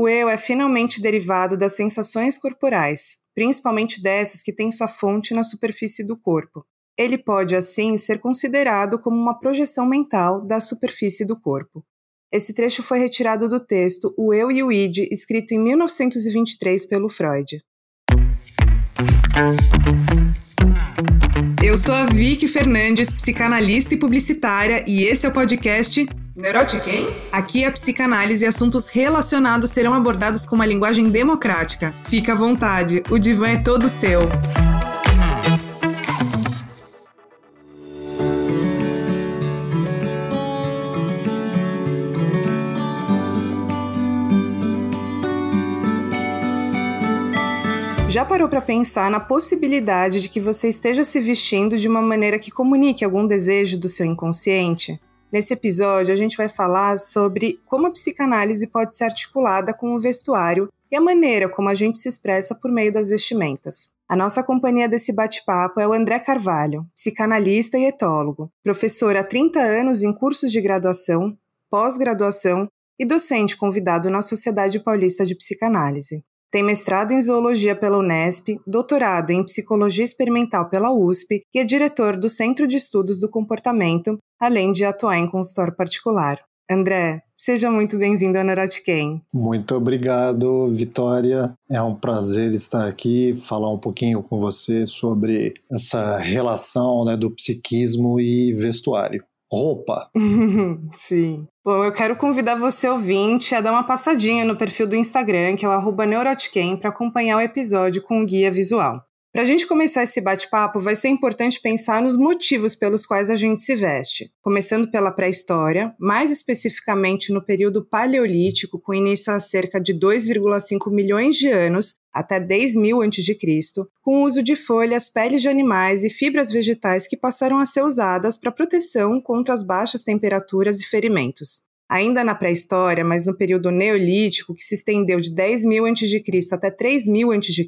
O eu é finalmente derivado das sensações corporais, principalmente dessas que têm sua fonte na superfície do corpo. Ele pode, assim, ser considerado como uma projeção mental da superfície do corpo. Esse trecho foi retirado do texto O Eu e o Id, escrito em 1923 pelo Freud. Eu sou a Vicky Fernandes, psicanalista e publicitária, e esse é o podcast Neurotiquem? Aqui a psicanálise e assuntos relacionados serão abordados com uma linguagem democrática. Fica à vontade, o divã é todo seu. Já parou para pensar na possibilidade de que você esteja se vestindo de uma maneira que comunique algum desejo do seu inconsciente? Nesse episódio, a gente vai falar sobre como a psicanálise pode ser articulada com o vestuário e a maneira como a gente se expressa por meio das vestimentas. A nossa companhia desse bate-papo é o André Carvalho, psicanalista e etólogo, professor há 30 anos em cursos de graduação, pós-graduação e docente convidado na Sociedade Paulista de Psicanálise. Tem mestrado em zoologia pela Unesp, doutorado em psicologia experimental pela USP e é diretor do Centro de Estudos do Comportamento, além de atuar em consultório particular. André, seja muito bem-vindo ao Neurotiquem. Muito obrigado, Vitória. É um prazer estar aqui, falar um pouquinho com você sobre essa relação né, do psiquismo e vestuário roupa. Sim. Bom, eu quero convidar você, ouvinte, a dar uma passadinha no perfil do Instagram, que é o Neurotiquem, para acompanhar o episódio com o guia visual. Para a gente começar esse bate-papo, vai ser importante pensar nos motivos pelos quais a gente se veste, começando pela pré-história, mais especificamente no período paleolítico, com início há cerca de 2,5 milhões de anos, até 10 mil a.C., com o uso de folhas, peles de animais e fibras vegetais que passaram a ser usadas para proteção contra as baixas temperaturas e ferimentos. Ainda na pré-história, mas no período neolítico, que se estendeu de 10 mil a.C. até 3 mil a.C.,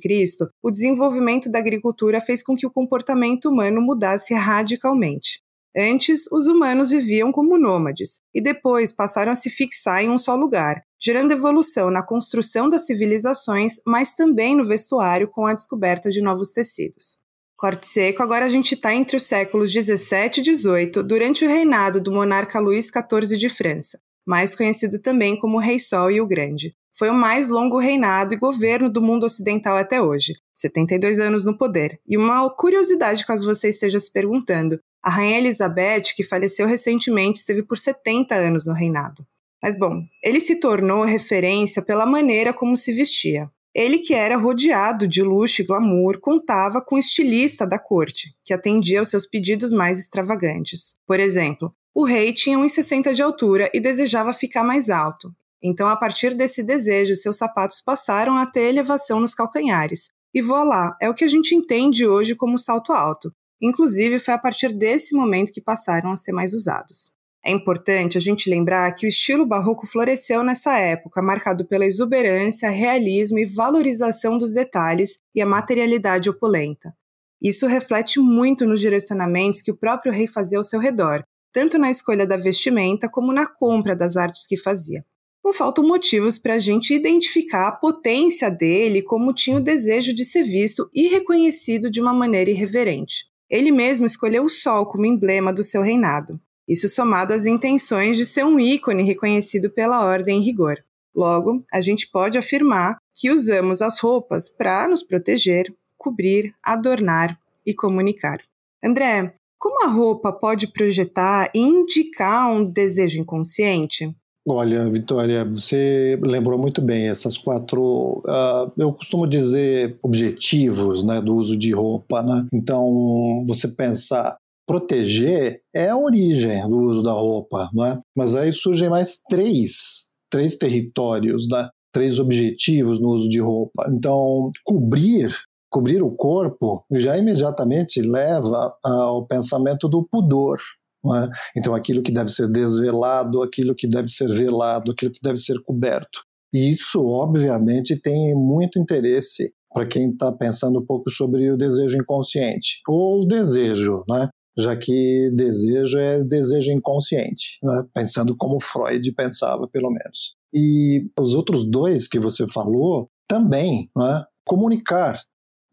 o desenvolvimento da agricultura fez com que o comportamento humano mudasse radicalmente. Antes, os humanos viviam como nômades e depois passaram a se fixar em um só lugar, gerando evolução na construção das civilizações, mas também no vestuário com a descoberta de novos tecidos. Corte seco, agora a gente está entre os séculos 17 e 18, durante o reinado do monarca Luís XIV de França mais conhecido também como Rei Sol e o Grande. Foi o mais longo reinado e governo do mundo ocidental até hoje, 72 anos no poder. E uma curiosidade, caso você esteja se perguntando: a Rainha Elizabeth, que faleceu recentemente, esteve por 70 anos no reinado. Mas bom, ele se tornou referência pela maneira como se vestia. Ele, que era rodeado de luxo e glamour, contava com um estilista da corte, que atendia aos seus pedidos mais extravagantes. Por exemplo, o rei tinha 1,60 de altura e desejava ficar mais alto. Então, a partir desse desejo, seus sapatos passaram a ter elevação nos calcanhares. E voilá, é o que a gente entende hoje como salto alto. Inclusive, foi a partir desse momento que passaram a ser mais usados. É importante a gente lembrar que o estilo barroco floresceu nessa época, marcado pela exuberância, realismo e valorização dos detalhes e a materialidade opulenta. Isso reflete muito nos direcionamentos que o próprio rei fazia ao seu redor, tanto na escolha da vestimenta como na compra das artes que fazia. Não faltam motivos para a gente identificar a potência dele como tinha o desejo de ser visto e reconhecido de uma maneira irreverente. Ele mesmo escolheu o sol como emblema do seu reinado. Isso somado às intenções de ser um ícone reconhecido pela ordem em rigor. Logo, a gente pode afirmar que usamos as roupas para nos proteger, cobrir, adornar e comunicar. André, como a roupa pode projetar e indicar um desejo inconsciente? Olha, Vitória, você lembrou muito bem essas quatro, uh, eu costumo dizer, objetivos né, do uso de roupa. Né? Então, você pensar, proteger é a origem do uso da roupa, né? mas aí surgem mais três, três territórios, né? três objetivos no uso de roupa. Então, cobrir cobrir o corpo já imediatamente leva ao pensamento do pudor. É? Então, aquilo que deve ser desvelado, aquilo que deve ser velado, aquilo que deve ser coberto. E isso, obviamente, tem muito interesse para quem está pensando um pouco sobre o desejo inconsciente, ou o desejo, né? já que desejo é desejo inconsciente, né? pensando como Freud pensava, pelo menos. E os outros dois que você falou também, né? comunicar.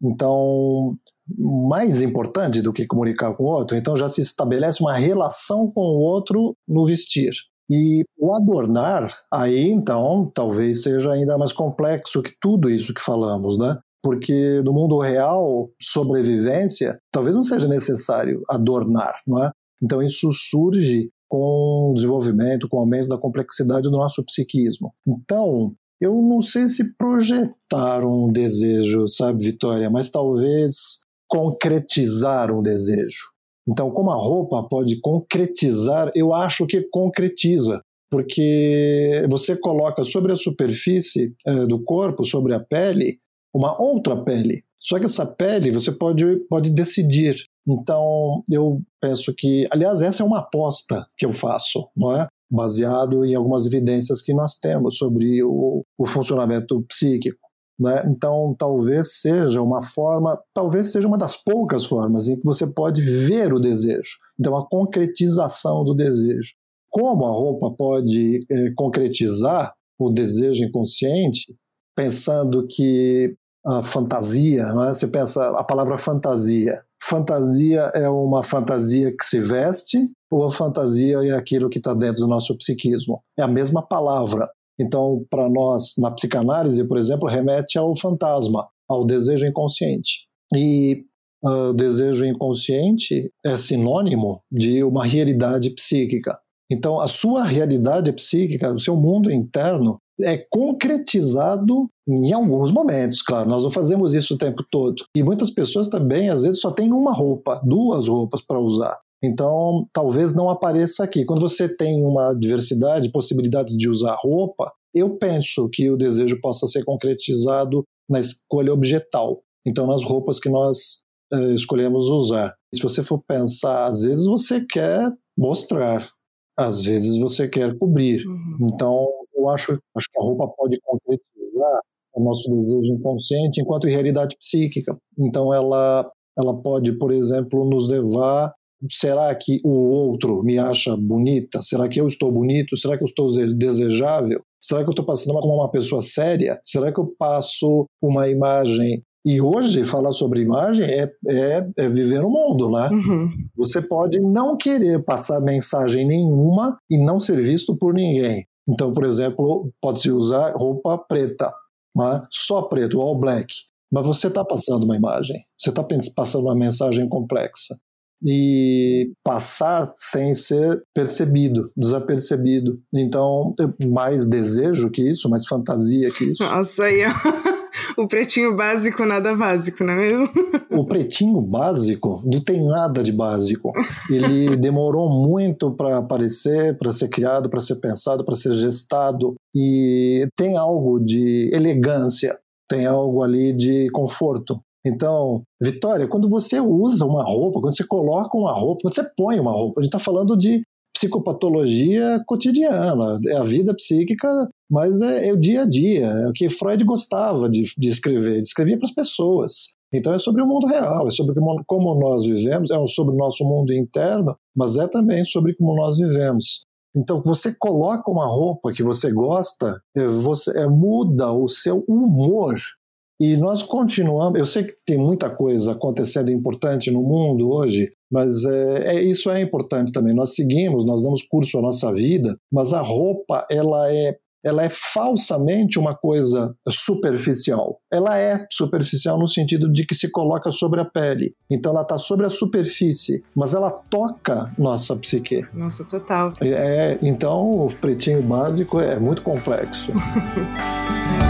Então, mais importante do que comunicar com o outro, então já se estabelece uma relação com o outro no vestir. E o adornar, aí então, talvez seja ainda mais complexo que tudo isso que falamos, né? Porque no mundo real, sobrevivência, talvez não seja necessário adornar, não é? Então isso surge com o desenvolvimento, com o aumento da complexidade do nosso psiquismo. Então, eu não sei se projetar um desejo, sabe, Vitória, mas talvez concretizar um desejo. Então, como a roupa pode concretizar, eu acho que concretiza, porque você coloca sobre a superfície é, do corpo, sobre a pele, uma outra pele. Só que essa pele você pode, pode decidir. Então, eu penso que, aliás, essa é uma aposta que eu faço, não é? Baseado em algumas evidências que nós temos sobre o, o funcionamento psíquico. Né? Então, talvez seja uma forma, talvez seja uma das poucas formas em que você pode ver o desejo. Então, a concretização do desejo. Como a roupa pode é, concretizar o desejo inconsciente, pensando que a fantasia, né? você pensa a palavra fantasia. Fantasia é uma fantasia que se veste ou a fantasia é aquilo que está dentro do nosso psiquismo? É a mesma palavra, então, para nós, na psicanálise, por exemplo, remete ao fantasma, ao desejo inconsciente. E uh, o desejo inconsciente é sinônimo de uma realidade psíquica. Então, a sua realidade psíquica, o seu mundo interno, é concretizado em alguns momentos, claro. Nós não fazemos isso o tempo todo. E muitas pessoas também, às vezes, só têm uma roupa, duas roupas para usar. Então, talvez não apareça aqui. Quando você tem uma diversidade, possibilidade de usar roupa, eu penso que o desejo possa ser concretizado na escolha objetal. Então, nas roupas que nós eh, escolhemos usar. Se você for pensar, às vezes você quer mostrar, às vezes você quer cobrir. Uhum. Então, eu acho, acho que a roupa pode concretizar o nosso desejo inconsciente enquanto realidade psíquica. Então, ela, ela pode, por exemplo, nos levar Será que o outro me acha bonita? Será que eu estou bonito? Será que eu estou desejável? Será que eu estou passando como uma pessoa séria? Será que eu passo uma imagem? E hoje, falar sobre imagem é, é, é viver no mundo, né? Uhum. Você pode não querer passar mensagem nenhuma e não ser visto por ninguém. Então, por exemplo, pode-se usar roupa preta, né? só preto, all black. Mas você está passando uma imagem, você está passando uma mensagem complexa e passar sem ser percebido, desapercebido. Então, mais desejo que isso, mais fantasia que isso. Nossa, aí o pretinho básico nada básico, não é mesmo? O pretinho básico não tem nada de básico. Ele demorou muito para aparecer, para ser criado, para ser pensado, para ser gestado e tem algo de elegância, tem algo ali de conforto. Então, Vitória, quando você usa uma roupa, quando você coloca uma roupa, quando você põe uma roupa, a gente está falando de psicopatologia cotidiana, é a vida psíquica, mas é, é, o dia a dia, é o que Freud gostava de, de escrever, de escrevia para as pessoas. Então é sobre o mundo real, é sobre como nós vivemos, é sobre o nosso mundo interno, mas é também sobre como nós vivemos. Então, você coloca uma roupa que você gosta, é, você é, muda o seu humor e nós continuamos. Eu sei que tem muita coisa acontecendo importante no mundo hoje, mas é, é, isso é importante também. Nós seguimos, nós damos curso à nossa vida, mas a roupa ela é ela é falsamente uma coisa superficial. Ela é superficial no sentido de que se coloca sobre a pele. Então ela está sobre a superfície, mas ela toca nossa psique. Nossa, total. É, então o pretinho básico é muito complexo.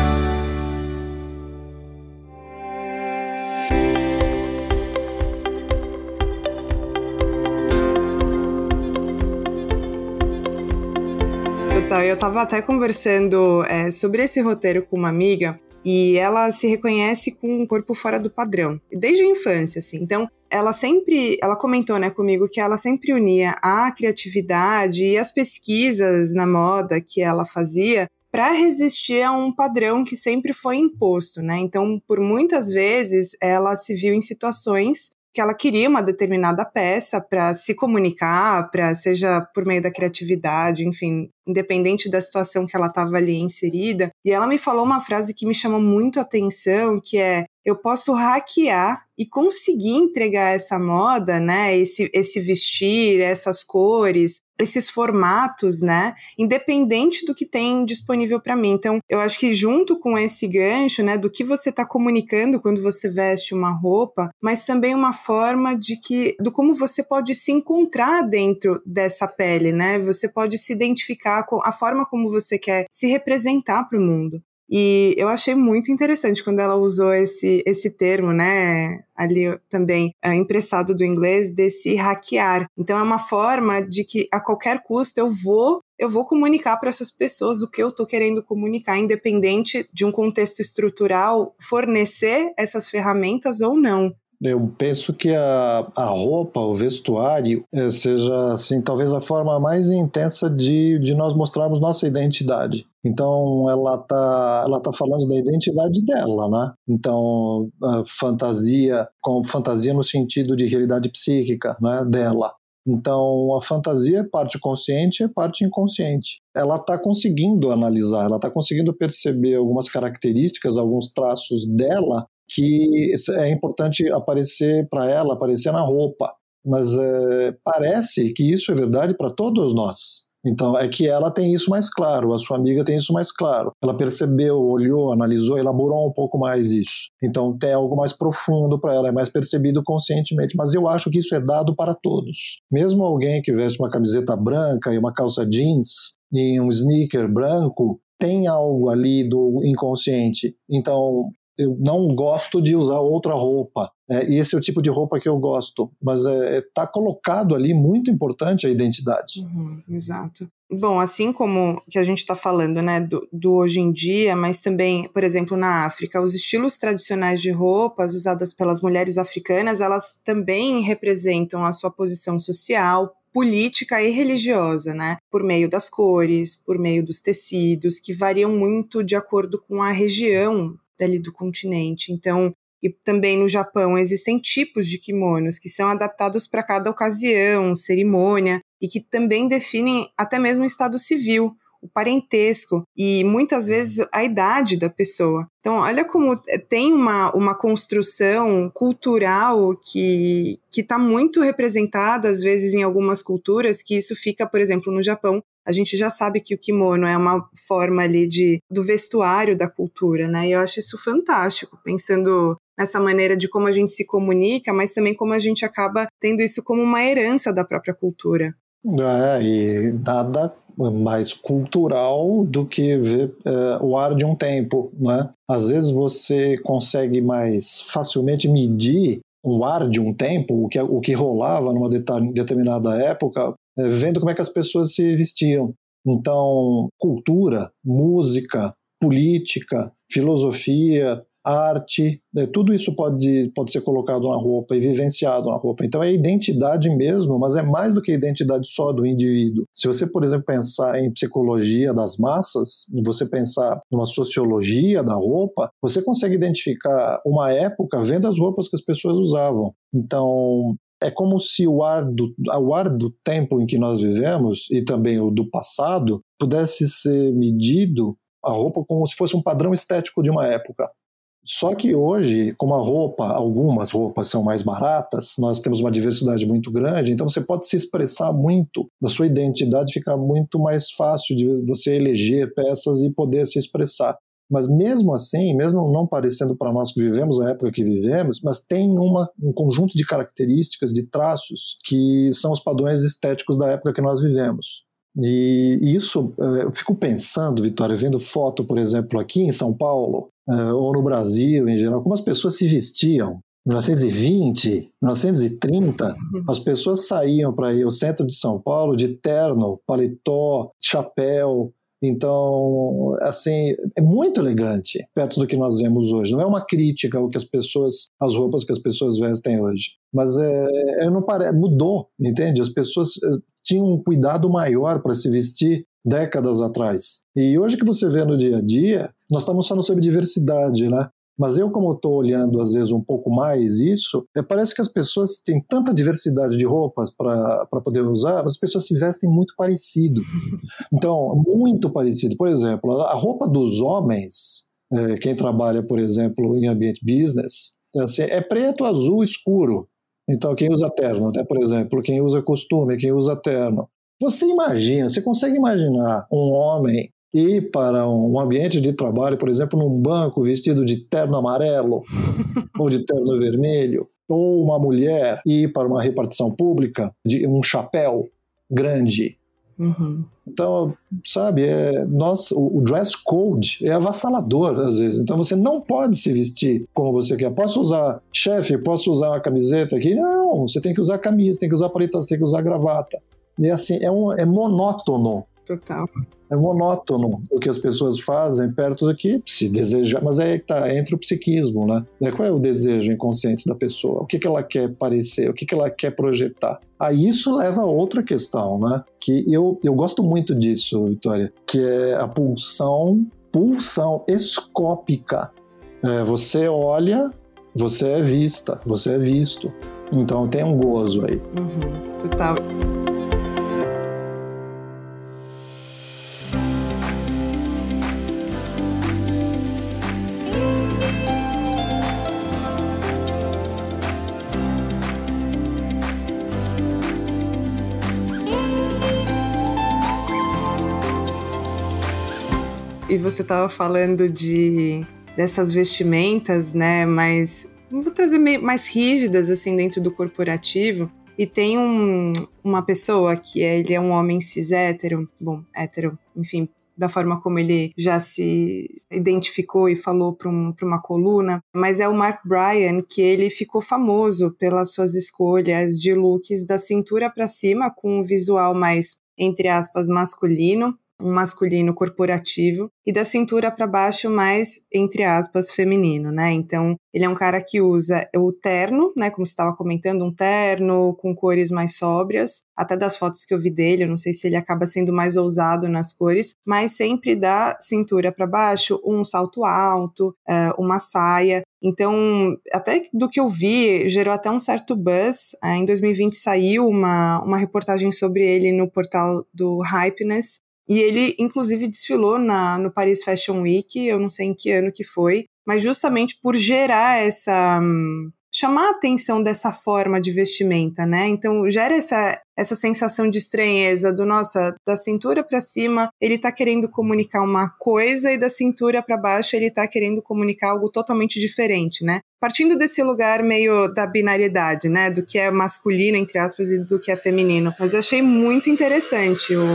eu estava até conversando é, sobre esse roteiro com uma amiga e ela se reconhece com um corpo fora do padrão, desde a infância, assim. Então, ela sempre, ela comentou, né, comigo que ela sempre unia a criatividade e as pesquisas na moda que ela fazia para resistir a um padrão que sempre foi imposto, né? Então, por muitas vezes, ela se viu em situações que ela queria uma determinada peça para se comunicar, para seja por meio da criatividade, enfim, independente da situação que ela estava ali inserida. E ela me falou uma frase que me chamou muito a atenção, que é: eu posso hackear e conseguir entregar essa moda, né, esse, esse vestir, essas cores, esses formatos, né, independente do que tem disponível para mim. Então, eu acho que junto com esse gancho, né, do que você está comunicando quando você veste uma roupa, mas também uma forma de que do como você pode se encontrar dentro dessa pele, né? Você pode se identificar com a forma como você quer se representar para o mundo. E eu achei muito interessante quando ela usou esse, esse termo, né? Ali também é, emprestado do inglês, desse hackear. Então é uma forma de que a qualquer custo eu vou eu vou comunicar para essas pessoas o que eu estou querendo comunicar, independente de um contexto estrutural fornecer essas ferramentas ou não. Eu penso que a, a roupa, o vestuário, é, seja, assim, talvez a forma mais intensa de, de nós mostrarmos nossa identidade. Então, ela está ela tá falando da identidade dela, né? Então, fantasia, com fantasia no sentido de realidade psíquica, né, dela. Então, a fantasia é parte consciente e parte inconsciente. Ela está conseguindo analisar, ela está conseguindo perceber algumas características, alguns traços dela que é importante aparecer para ela, aparecer na roupa. Mas é, parece que isso é verdade para todos nós. Então, é que ela tem isso mais claro, a sua amiga tem isso mais claro. Ela percebeu, olhou, analisou, elaborou um pouco mais isso. Então, tem algo mais profundo para ela, é mais percebido conscientemente. Mas eu acho que isso é dado para todos. Mesmo alguém que veste uma camiseta branca e uma calça jeans e um sneaker branco, tem algo ali do inconsciente. Então, eu não gosto de usar outra roupa. É, e esse é o tipo de roupa que eu gosto. Mas está é, é tá colocado ali muito importante a identidade. Uhum, exato. Bom, assim como que a gente está falando, né, do, do, hoje em dia, mas também, por exemplo, na África, os estilos tradicionais de roupas usadas pelas mulheres africanas, elas também representam a sua posição social, política e religiosa, né? Por meio das cores, por meio dos tecidos, que variam muito de acordo com a região dali do continente. Então, e também no Japão existem tipos de kimonos que são adaptados para cada ocasião, cerimônia e que também definem até mesmo o estado civil, o parentesco e muitas vezes a idade da pessoa. Então, olha como tem uma, uma construção cultural que está muito representada, às vezes, em algumas culturas, que isso fica, por exemplo, no Japão, a gente já sabe que o kimono é uma forma ali de, do vestuário da cultura, né? E eu acho isso fantástico, pensando nessa maneira de como a gente se comunica, mas também como a gente acaba tendo isso como uma herança da própria cultura. É, e nada mais cultural do que ver é, o ar de um tempo, né? Às vezes você consegue mais facilmente medir o ar de um tempo, o que, o que rolava numa determinada época, vendo como é que as pessoas se vestiam. Então, cultura, música, política, filosofia, arte, né, tudo isso pode, pode ser colocado na roupa e vivenciado na roupa. Então é identidade mesmo, mas é mais do que identidade só do indivíduo. Se você, por exemplo, pensar em psicologia das massas, você pensar numa sociologia da roupa, você consegue identificar uma época vendo as roupas que as pessoas usavam. Então, é como se o ar do, o ar do tempo em que nós vivemos e também o do passado pudesse ser medido a roupa como se fosse um padrão estético de uma época. Só que hoje, como a roupa, algumas roupas são mais baratas, nós temos uma diversidade muito grande, então você pode se expressar muito, da sua identidade fica muito mais fácil de você eleger peças e poder se expressar. Mas mesmo assim, mesmo não parecendo para nós que vivemos a época que vivemos, mas tem uma, um conjunto de características, de traços, que são os padrões estéticos da época que nós vivemos. E isso, eh, eu fico pensando, Vitória, vendo foto, por exemplo, aqui em São Paulo, eh, ou no Brasil em geral, como as pessoas se vestiam. 1920, 1930, as pessoas saíam para ir ao centro de São Paulo de terno, paletó, chapéu, então, assim, é muito elegante perto do que nós vemos hoje. Não é uma crítica ao que as pessoas, as roupas que as pessoas vestem hoje, mas é, é não pare... mudou, entende? As pessoas eh, tinham um cuidado maior para se vestir décadas atrás. E hoje que você vê no dia a dia, nós estamos falando sobre diversidade, né? Mas eu, como estou olhando às vezes um pouco mais isso, é, parece que as pessoas têm tanta diversidade de roupas para poder usar, mas as pessoas se vestem muito parecido. Então, muito parecido. Por exemplo, a roupa dos homens, é, quem trabalha, por exemplo, em ambiente business, é assim, é preto, azul, escuro. Então, quem usa terno, até por exemplo, quem usa costume, quem usa terno. Você imagina, você consegue imaginar um homem ir para um ambiente de trabalho, por exemplo, num banco vestido de terno amarelo ou de terno vermelho, ou uma mulher ir para uma repartição pública de um chapéu grande. Uhum. Então, sabe, é, nós, o, o dress code é avassalador às vezes. Então você não pode se vestir como você quer. Posso usar, chefe, posso usar uma camiseta aqui? Não, você tem que usar camisa, tem que usar paletó, tem que usar gravata. E assim, é, um, é monótono. Total é monótono o que as pessoas fazem perto daqui, se desejar, mas é que tá, entra o psiquismo, né? É, qual é o desejo inconsciente da pessoa? O que, que ela quer parecer? O que, que ela quer projetar? Aí isso leva a outra questão, né? Que eu, eu gosto muito disso, Vitória, que é a pulsão, pulsão escópica. É, você olha, você é vista, você é visto. Então tem um gozo aí. Uhum, total. Você estava falando de dessas vestimentas, né, mais vou trazer mais rígidas assim dentro do corporativo. E tem um, uma pessoa que é, ele é um homem cis hétero, bom, hétero, enfim, da forma como ele já se identificou e falou para um, uma coluna, mas é o Mark Bryan, que ele ficou famoso pelas suas escolhas de looks da cintura para cima, com um visual mais, entre aspas, masculino, masculino corporativo, e da cintura para baixo mais, entre aspas, feminino, né? Então, ele é um cara que usa o terno, né? Como estava comentando, um terno com cores mais sóbrias, até das fotos que eu vi dele, eu não sei se ele acaba sendo mais ousado nas cores, mas sempre da cintura para baixo, um salto alto, eh, uma saia. Então, até do que eu vi, gerou até um certo buzz. Eh, em 2020 saiu uma, uma reportagem sobre ele no portal do Hypeness, e ele, inclusive, desfilou na, no Paris Fashion Week, eu não sei em que ano que foi, mas justamente por gerar essa. Um, chamar a atenção dessa forma de vestimenta, né? Então gera essa, essa sensação de estranheza do nossa, da cintura para cima, ele tá querendo comunicar uma coisa e da cintura para baixo ele tá querendo comunicar algo totalmente diferente, né? Partindo desse lugar meio da binariedade, né, do que é masculino entre aspas e do que é feminino. Mas eu achei muito interessante o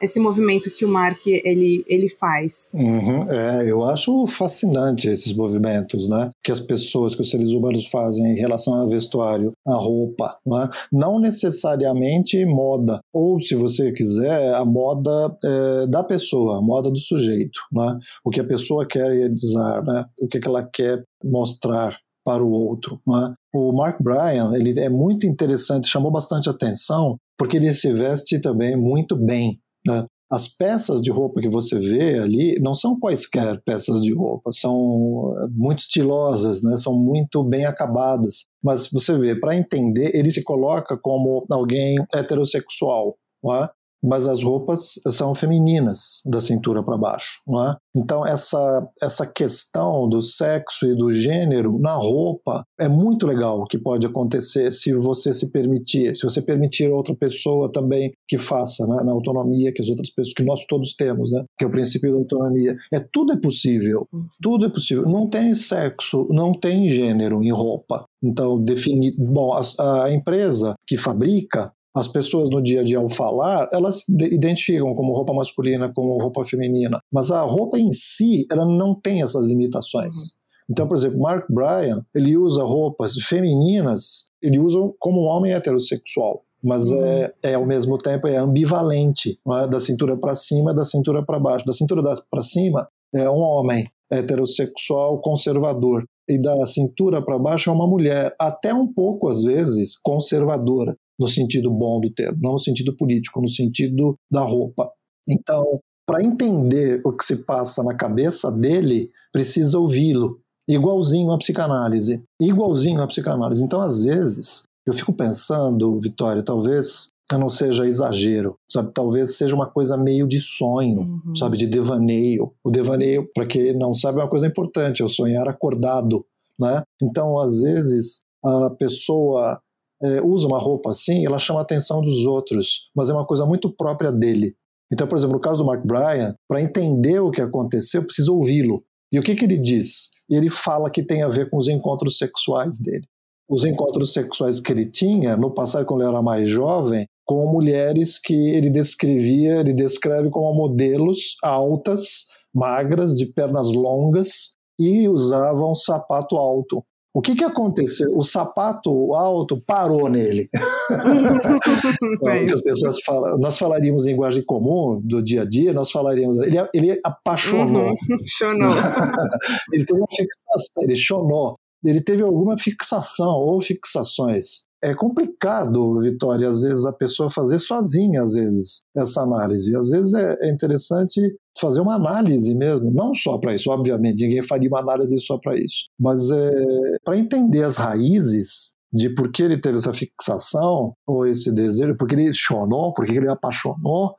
esse movimento que o Mark ele, ele faz. Uhum, é, eu acho fascinante esses movimentos, né? Que as pessoas, que os seres humanos fazem em relação ao vestuário, a roupa, né? não necessariamente moda, ou se você quiser, a moda é, da pessoa, a moda do sujeito, né? O que a pessoa quer realizar, né? O que, que ela quer mostrar para o outro. Né? O Mark Bryan ele é muito interessante, chamou bastante atenção porque ele se veste também muito bem. Né? As peças de roupa que você vê ali não são quaisquer peças de roupa, são eh, muito estilosas, né? são muito bem acabadas. Mas você vê, para entender, ele se coloca como alguém heterossexual. É? Mas as roupas são femininas da cintura para baixo, não é? Então essa essa questão do sexo e do gênero na roupa é muito legal que pode acontecer se você se permitir, se você permitir outra pessoa também que faça, né, na autonomia que as outras pessoas que nós todos temos, né, que é o princípio da autonomia. É tudo é possível, tudo é possível. Não tem sexo, não tem gênero em roupa. Então, definir. Bom, a, a, empresa que fabrica as pessoas no dia a dia ao falar, elas identificam como roupa masculina, como roupa feminina, mas a roupa em si, ela não tem essas limitações. Uhum. Então, por exemplo, Mark Bryan, ele usa roupas femininas, ele usa como um homem heterossexual, mas uhum. é, é ao mesmo tempo é ambivalente, é? da cintura para cima, da cintura para baixo. Da cintura para cima é um homem heterossexual conservador e da cintura para baixo é uma mulher, até um pouco às vezes conservadora no sentido bom do termo, não no sentido político, no sentido da roupa. Então, para entender o que se passa na cabeça dele, precisa ouvi-lo. igualzinho à psicanálise, igualzinho à psicanálise. Então, às vezes, eu fico pensando, Vitória, talvez não seja exagero, sabe? Talvez seja uma coisa meio de sonho, uhum. sabe? De devaneio. O devaneio, para quem não sabe, é uma coisa importante, é o sonhar acordado, né? Então, às vezes, a pessoa é, usa uma roupa assim, ela chama a atenção dos outros, mas é uma coisa muito própria dele. Então, por exemplo, no caso do Mark Bryan, para entender o que aconteceu, precisa ouvi-lo. E o que, que ele diz? Ele fala que tem a ver com os encontros sexuais dele. Os encontros sexuais que ele tinha no passado, quando ele era mais jovem, com mulheres que ele descrevia, ele descreve como modelos altas, magras, de pernas longas e usavam sapato alto. O que, que aconteceu? O sapato alto parou nele. é as pessoas falam, nós falaríamos em linguagem comum do dia a dia, nós falaríamos. Ele, ele apaixonou. Uhum. ele teve uma fixação, ele chonou. Ele teve alguma fixação ou fixações é complicado, Vitória, às vezes a pessoa fazer sozinha, às vezes, essa análise. Às vezes é, é interessante fazer uma análise mesmo, não só para isso, obviamente, ninguém faria uma análise só para isso, mas é, para entender as raízes de por que ele teve essa fixação ou esse desejo, por que ele chonou, por que ele apaixonou,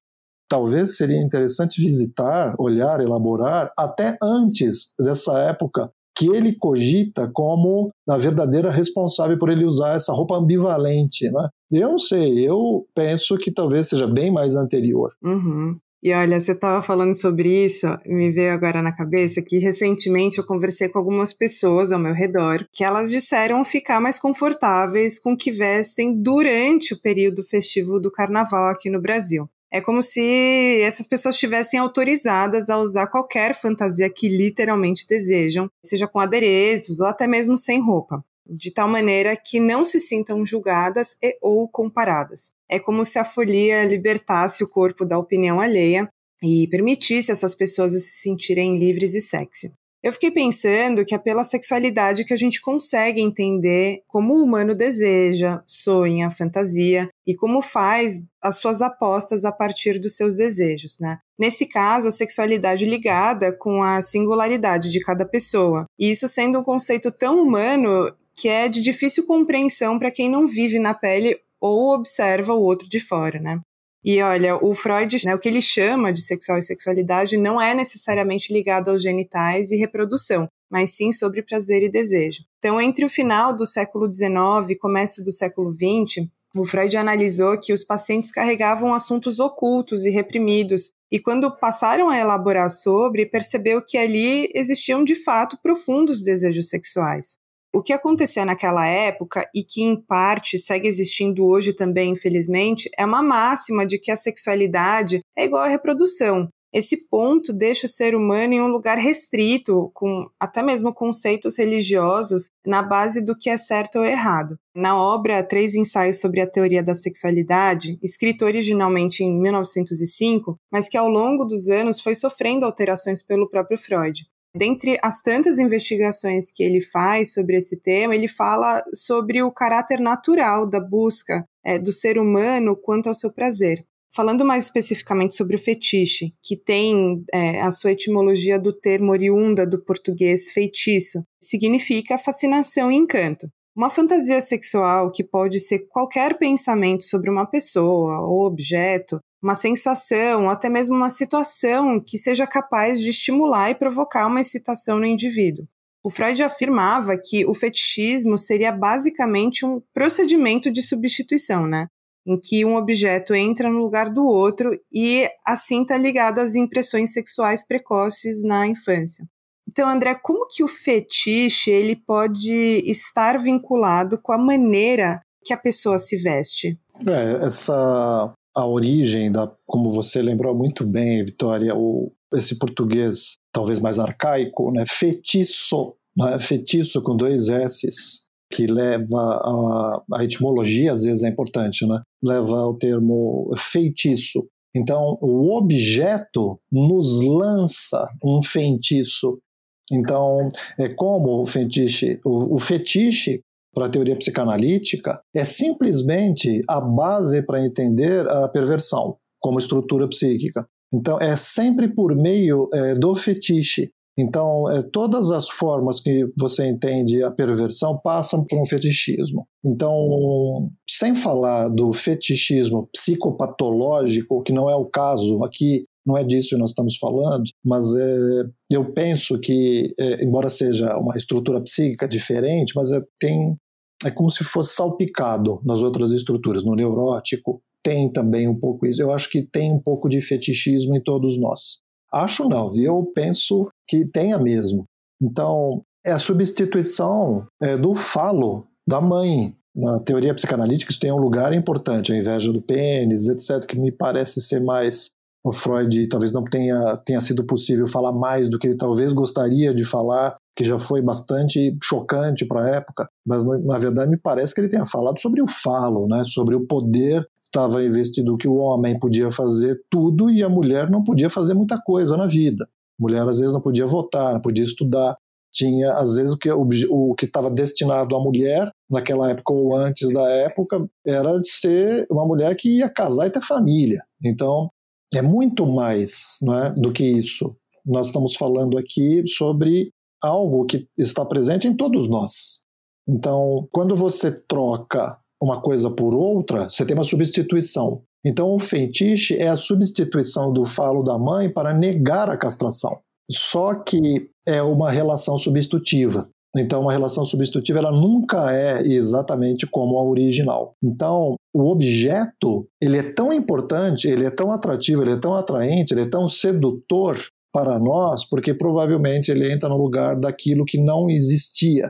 talvez seria interessante visitar, olhar, elaborar até antes dessa época que ele cogita como a verdadeira responsável por ele usar essa roupa ambivalente. Né? Eu não sei, eu penso que talvez seja bem mais anterior. Uhum. E olha, você estava falando sobre isso, me veio agora na cabeça que recentemente eu conversei com algumas pessoas ao meu redor que elas disseram ficar mais confortáveis com o que vestem durante o período festivo do carnaval aqui no Brasil. É como se essas pessoas estivessem autorizadas a usar qualquer fantasia que literalmente desejam, seja com adereços ou até mesmo sem roupa, de tal maneira que não se sintam julgadas e ou comparadas. É como se a folia libertasse o corpo da opinião alheia e permitisse essas pessoas se sentirem livres e sexy. Eu fiquei pensando que é pela sexualidade que a gente consegue entender como o humano deseja, sonha, fantasia e como faz as suas apostas a partir dos seus desejos, né? Nesse caso, a sexualidade ligada com a singularidade de cada pessoa. E isso sendo um conceito tão humano que é de difícil compreensão para quem não vive na pele ou observa o outro de fora, né? E olha, o Freud, né, o que ele chama de sexual e sexualidade não é necessariamente ligado aos genitais e reprodução, mas sim sobre prazer e desejo. Então, entre o final do século XIX e começo do século XX, o Freud analisou que os pacientes carregavam assuntos ocultos e reprimidos, e quando passaram a elaborar sobre, percebeu que ali existiam de fato profundos desejos sexuais. O que acontecia naquela época e que em parte segue existindo hoje também, infelizmente, é uma máxima de que a sexualidade é igual à reprodução. Esse ponto deixa o ser humano em um lugar restrito, com até mesmo conceitos religiosos na base do que é certo ou errado. Na obra Três Ensaios sobre a Teoria da Sexualidade, escrito originalmente em 1905, mas que ao longo dos anos foi sofrendo alterações pelo próprio Freud. Dentre as tantas investigações que ele faz sobre esse tema, ele fala sobre o caráter natural da busca é, do ser humano quanto ao seu prazer. Falando mais especificamente sobre o fetiche, que tem é, a sua etimologia do termo oriunda do português feitiço, significa fascinação e encanto. Uma fantasia sexual que pode ser qualquer pensamento sobre uma pessoa ou objeto, uma sensação, ou até mesmo uma situação que seja capaz de estimular e provocar uma excitação no indivíduo. O Freud afirmava que o fetichismo seria basicamente um procedimento de substituição, né? Em que um objeto entra no lugar do outro e assim está ligado às impressões sexuais precoces na infância. Então, André, como que o fetiche ele pode estar vinculado com a maneira que a pessoa se veste? É, essa a origem da, como você lembrou muito bem, Vitória, o, esse português talvez mais arcaico, né? Fetiço, né? fetiço com dois S's, que leva a, a etimologia às vezes é importante, né? Leva ao termo feitiço. Então, o objeto nos lança um feitiço. Então, é como o fetiche, o, o fetiche para a teoria psicanalítica é simplesmente a base para entender a perversão como estrutura psíquica. Então, é sempre por meio é, do fetiche. Então, é, todas as formas que você entende a perversão passam por um fetichismo. Então, sem falar do fetichismo psicopatológico, que não é o caso aqui, não é disso que nós estamos falando, mas é, eu penso que, é, embora seja uma estrutura psíquica diferente, mas é, tem, é como se fosse salpicado nas outras estruturas. No neurótico tem também um pouco isso. Eu acho que tem um pouco de fetichismo em todos nós. Acho não, eu penso que tenha mesmo. Então, é a substituição é, do falo da mãe. Na teoria psicanalítica, isso tem um lugar importante, a inveja do pênis, etc., que me parece ser mais. O Freud talvez não tenha, tenha sido possível falar mais do que ele talvez gostaria de falar, que já foi bastante chocante para a época, mas na verdade me parece que ele tenha falado sobre o falo, né, sobre o poder estava investido que o homem podia fazer tudo e a mulher não podia fazer muita coisa na vida. A mulher às vezes não podia votar, não podia estudar. Tinha, às vezes, o que o que estava destinado à mulher, naquela época ou antes da época, era de ser uma mulher que ia casar e ter família. Então, é muito mais não é, do que isso. Nós estamos falando aqui sobre algo que está presente em todos nós. Então, quando você troca uma coisa por outra, você tem uma substituição. Então, o feitiço é a substituição do falo da mãe para negar a castração. Só que é uma relação substitutiva. Então, uma relação substitutiva ela nunca é exatamente como a original. Então, o objeto ele é tão importante, ele é tão atrativo, ele é tão atraente, ele é tão sedutor para nós, porque provavelmente ele entra no lugar daquilo que não existia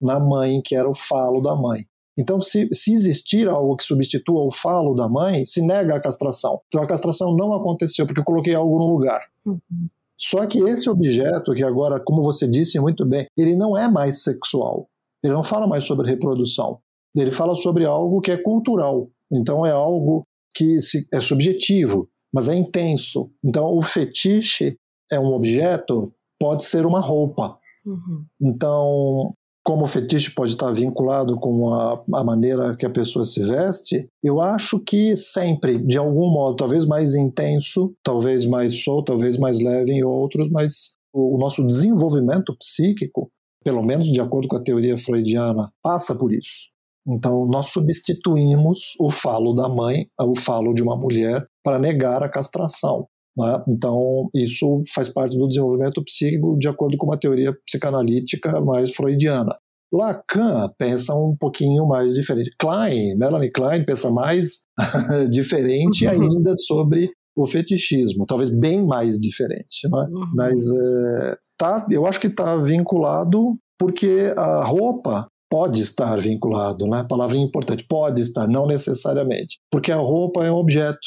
na mãe, que era o falo da mãe. Então, se, se existir algo que substitua o falo da mãe, se nega a castração. Então, a castração não aconteceu porque eu coloquei algo no lugar. Uhum. Só que esse objeto, que agora, como você disse muito bem, ele não é mais sexual. Ele não fala mais sobre reprodução. Ele fala sobre algo que é cultural. Então, é algo que é subjetivo, mas é intenso. Então, o fetiche é um objeto, pode ser uma roupa. Uhum. Então, como o fetiche pode estar vinculado com a, a, maneira que a pessoa se veste, eu acho que sempre, de algum modo, talvez mais intenso, talvez mais solto, talvez mais leve em outros, mas o, o nosso desenvolvimento psíquico, pelo menos de acordo com a teoria freudiana, passa por isso. Então, nós substituímos o falo da mãe, o falo de uma mulher, para negar a castração. Né? Então, isso faz parte do desenvolvimento psíquico de acordo com uma teoria psicanalítica mais freudiana. Lacan pensa um pouquinho mais diferente. Klein, Melanie Klein pensa mais diferente uhum. ainda sobre o fetichismo, talvez bem mais diferente. Né? Uhum. Mas é, tá, eu acho que está vinculado porque a roupa pode estar vinculado, né? Palavra importante, pode estar, não necessariamente, porque a roupa é um objeto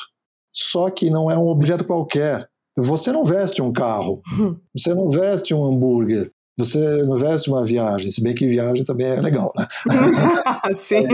só que não é um objeto qualquer. Você não veste um carro, você não veste um hambúrguer, você não veste uma viagem, se bem que viagem também é legal, né? Sim.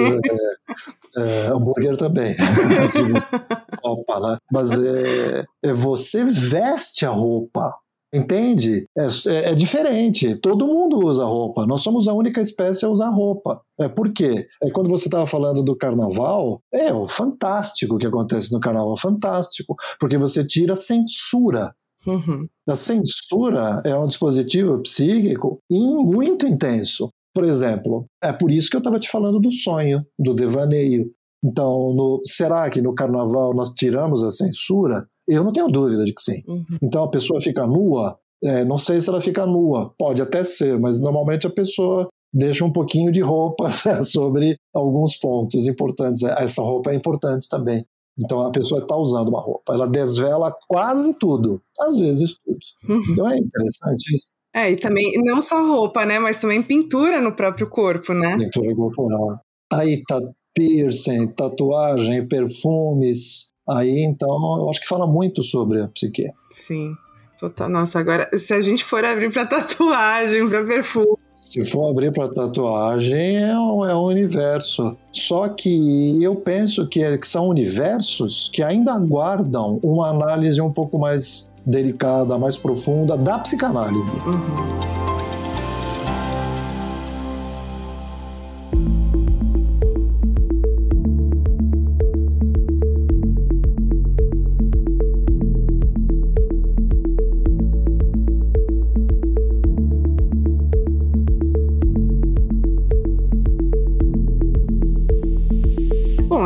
É, é, hambúrguer também. Opa, né? Mas é, é, você veste a roupa. Entende? É, é, é, diferente. Todo mundo usa roupa. Nós somos a única espécie a usar roupa. É por quê? É quando você estava falando do carnaval, é o fantástico que acontece no carnaval, fantástico, porque você tira censura. Uhum. A censura é um dispositivo psíquico muito intenso. Por exemplo, é por isso que eu estava te falando do sonho, do devaneio. Então, no, será que no carnaval nós tiramos a censura? Eu não tenho dúvida de que sim. Uhum. Então a pessoa fica nua, é, não sei se ela fica nua, pode até ser, mas normalmente a pessoa deixa um pouquinho de roupa sobre alguns pontos importantes. É, essa roupa é importante também. Então a pessoa está usando uma roupa, ela desvela quase tudo, às vezes tudo. Uhum. Então é interessante isso. É, e também não só roupa, né, mas também pintura no próprio corpo, né? Pintura corporal. Aí tá piercing, tatuagem, perfumes, Aí, então, eu acho que fala muito sobre a psique. Sim. Total. Nossa, agora, se a gente for abrir para tatuagem, para perfume. Se for abrir para tatuagem, é um, é um universo. Só que eu penso que, que são universos que ainda aguardam uma análise um pouco mais delicada, mais profunda da psicanálise. Uhum.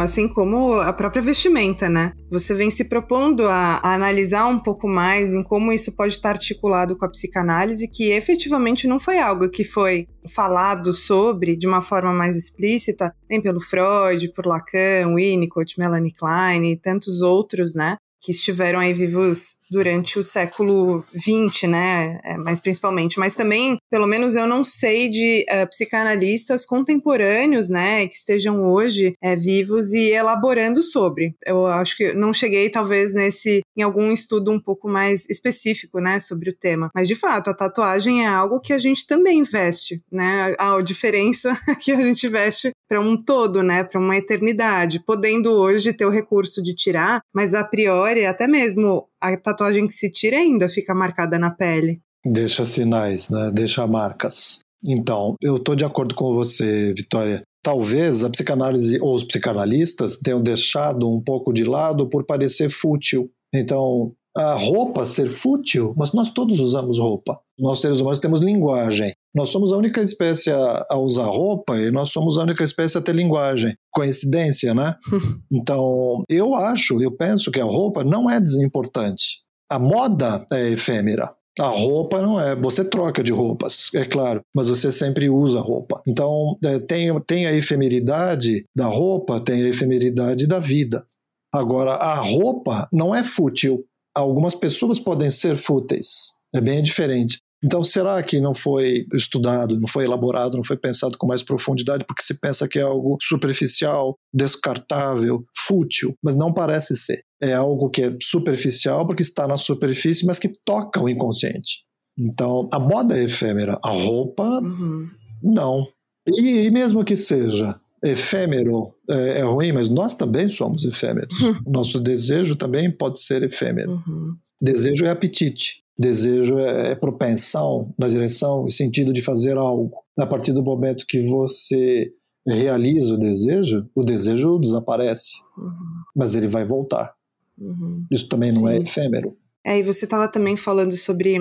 Assim como a própria vestimenta, né? Você vem se propondo a, a, analisar um pouco mais em como isso pode estar articulado com a psicanálise, que efetivamente não foi algo que foi falado sobre de uma forma mais explícita, nem pelo Freud, por Lacan, Winnicott, Melanie Klein e tantos outros, né? Que estiveram aí vivos durante o século XX, né? É, mas principalmente, mas também, pelo menos eu não sei de uh, psicanalistas contemporâneos, né, que estejam hoje é, vivos e elaborando sobre. Eu acho que não cheguei talvez nesse em algum estudo um pouco mais específico, né, sobre o tema. Mas de fato, a tatuagem é algo que a gente também veste, né? A, a diferença que a gente veste para um todo, né, para uma eternidade, podendo hoje ter o recurso de tirar, mas a priori até mesmo a tatuagem que se tira ainda fica marcada na pele. Deixa sinais, né? Deixa marcas. Então, eu estou de acordo com você, Vitória. Talvez a psicanálise ou os psicanalistas tenham deixado um pouco de lado por parecer fútil. Então, a roupa ser fútil, mas nós todos usamos roupa. Nós seres humanos temos linguagem. Nós somos a única espécie a, a, usar roupa e nós somos a única espécie a ter linguagem. Coincidência, né? então, eu acho, eu penso que a roupa não é desimportante. A moda é efêmera. A roupa não é. Você troca de roupas, é claro, mas você sempre usa roupa. Então, é, tem, tem a efemeridade da roupa, tem a efemeridade da vida. Agora, a roupa não é fútil. Algumas pessoas podem ser fúteis. É bem diferente. Então, será que não foi estudado, não foi elaborado, não foi pensado com mais profundidade, porque se pensa que é algo superficial, descartável, fútil, mas não parece ser. É algo que é superficial porque está na superfície, mas que toca o inconsciente. Então, a moda é efêmera, a roupa, uhum. não. E, e, mesmo que seja efêmero, é, é, ruim, mas nós também somos efêmeros. Nosso desejo também pode ser efêmero. Uhum. Desejo é apetite. Desejo é, é propensão na direção e sentido de fazer algo. A partir do momento que você realiza o desejo, o desejo desaparece, uhum. mas ele vai voltar. Uhum. Isso também não é Sim. é efêmero. É, e você estava também falando sobre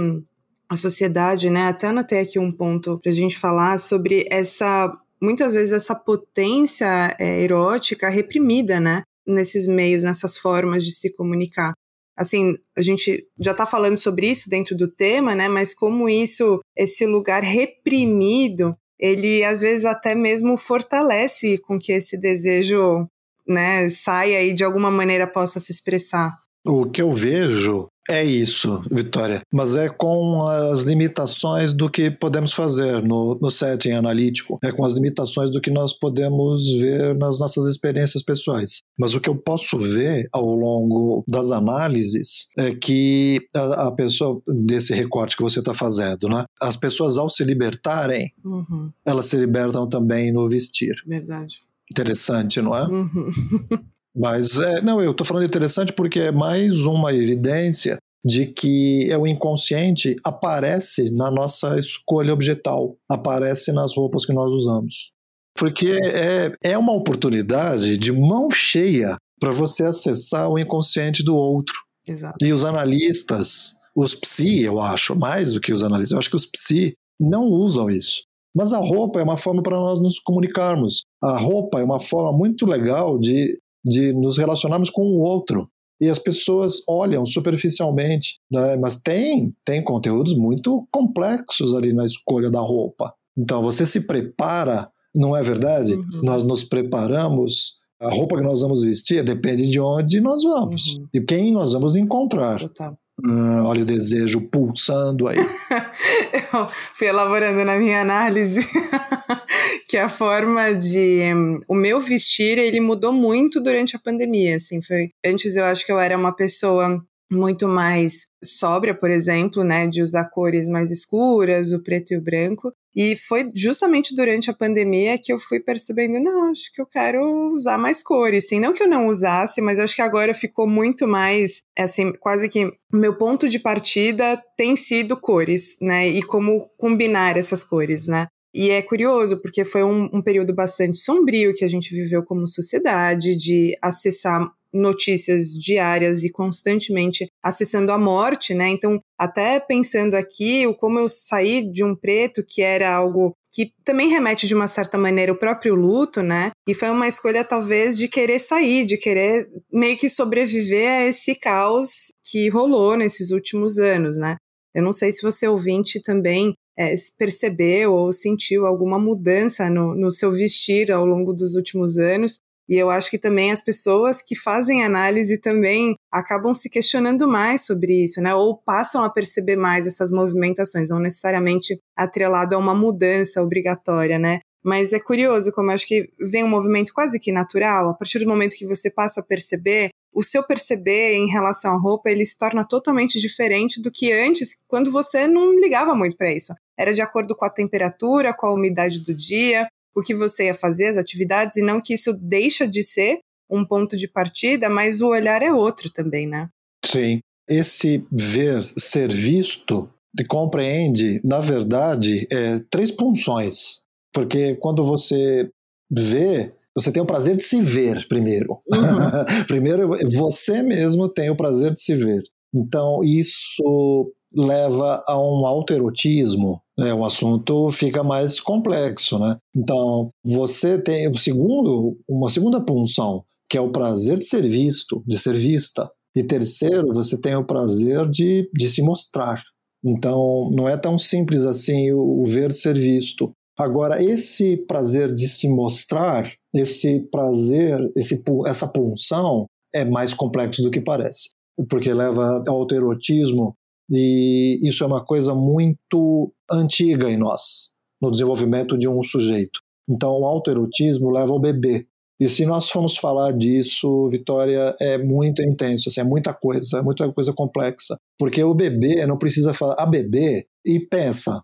a sociedade, né? Até anotei aqui um ponto para a gente falar sobre essa, muitas vezes, essa potência é, erótica reprimida, né? Nesses meios, nessas formas de se comunicar assim, a gente já está falando sobre isso dentro do tema, né? Mas como isso, esse lugar reprimido, ele às vezes até mesmo fortalece com que esse desejo, né, saia e de alguma maneira possa se expressar. O que eu vejo é isso, Vitória, mas é com as limitações do que podemos fazer no, no setting analítico, é com as limitações do que nós podemos ver nas nossas experiências pessoais. Mas o que eu posso ver ao longo das análises é que a, a pessoa, desse recorte que você está fazendo, né? As pessoas, ao se libertarem, uhum. elas se libertam também no vestir. Verdade. Interessante, não é? Uhum. Mas, é, não, eu estou falando interessante porque é mais uma evidência de que é o inconsciente aparece na nossa escolha objetal, aparece nas roupas que nós usamos. Porque é, é uma oportunidade de mão cheia para você acessar o inconsciente do outro. Exato. E os analistas, os psi, eu acho, mais do que os analistas, eu acho que os psi não usam isso. Mas a roupa é uma forma para nós nos comunicarmos. A roupa é uma forma muito legal de de nos relacionarmos com o outro. E as pessoas olham superficialmente, né? mas tem, tem conteúdos muito complexos ali na escolha da roupa. Então você se prepara, não é verdade? Uhum. Nós nos preparamos a roupa que nós vamos vestir depende de onde nós vamos uhum. e quem nós vamos encontrar. Total. Hum, olha o desejo pulsando aí. Eu fui elaborando na minha análise que a forma de um, o meu vestir ele mudou muito durante a pandemia, assim, foi antes eu acho que eu era uma pessoa muito mais sóbria, por exemplo, né, de usar cores mais escuras, o preto e o branco. E foi justamente durante a pandemia que eu fui percebendo, não, acho que eu quero usar mais cores, assim, não que eu não usasse, mas acho que agora ficou muito mais, assim, quase que meu ponto de partida tem sido cores, né, e como combinar essas cores, né. E é curioso, porque foi um, um período bastante sombrio que a gente viveu como sociedade, de acessar notícias diárias e constantemente acessando a morte, né? Então, até pensando aqui, o como eu saí de um preto que era algo que também remete de uma certa maneira o próprio luto, né? E foi uma escolha talvez de querer sair, de querer meio que sobreviver a esse caos que rolou nesses últimos anos, né? Eu não sei se você ouvinte também é, percebeu ou sentiu alguma mudança no, no seu vestir ao longo dos últimos anos. E eu acho que também as pessoas que fazem análise também acabam se questionando mais sobre isso, né? Ou passam a perceber mais essas movimentações, não necessariamente atrelado a uma mudança obrigatória, né? Mas é curioso como eu acho que vem um movimento quase que natural, a partir do momento que você passa a perceber, o seu perceber em relação à roupa, ele se torna totalmente diferente do que antes, quando você não ligava muito para isso. Era de acordo com a temperatura, com a umidade do dia, o que você ia fazer, as atividades, e não que isso deixa de ser um ponto de partida, mas o olhar é outro também, né? Sim. Esse ver, ser visto, compreende, na verdade, é, três funções. Porque quando você vê, você tem o prazer de se ver primeiro. Uhum. primeiro, você mesmo tem o prazer de se ver. Então, isso leva a um autoerotismo, né, o assunto fica mais complexo, né? Então, você tem o segundo, uma segunda punção, que é o prazer de ser visto, de ser vista. E terceiro, você tem o prazer de, de se mostrar. Então, não é tão simples assim o, o ver ser visto. Agora, esse prazer de se mostrar, esse prazer, esse, essa punção, é mais complexo do que parece. Porque leva ao autoerotismo e isso é uma coisa muito antiga em nós, no desenvolvimento de um sujeito. Então, o autoerotismo leva ao bebê. E se nós formos falar disso, Vitória, é muito intenso, assim, é muita coisa, é muita coisa complexa. Porque o bebê não precisa falar a bebê e pensa,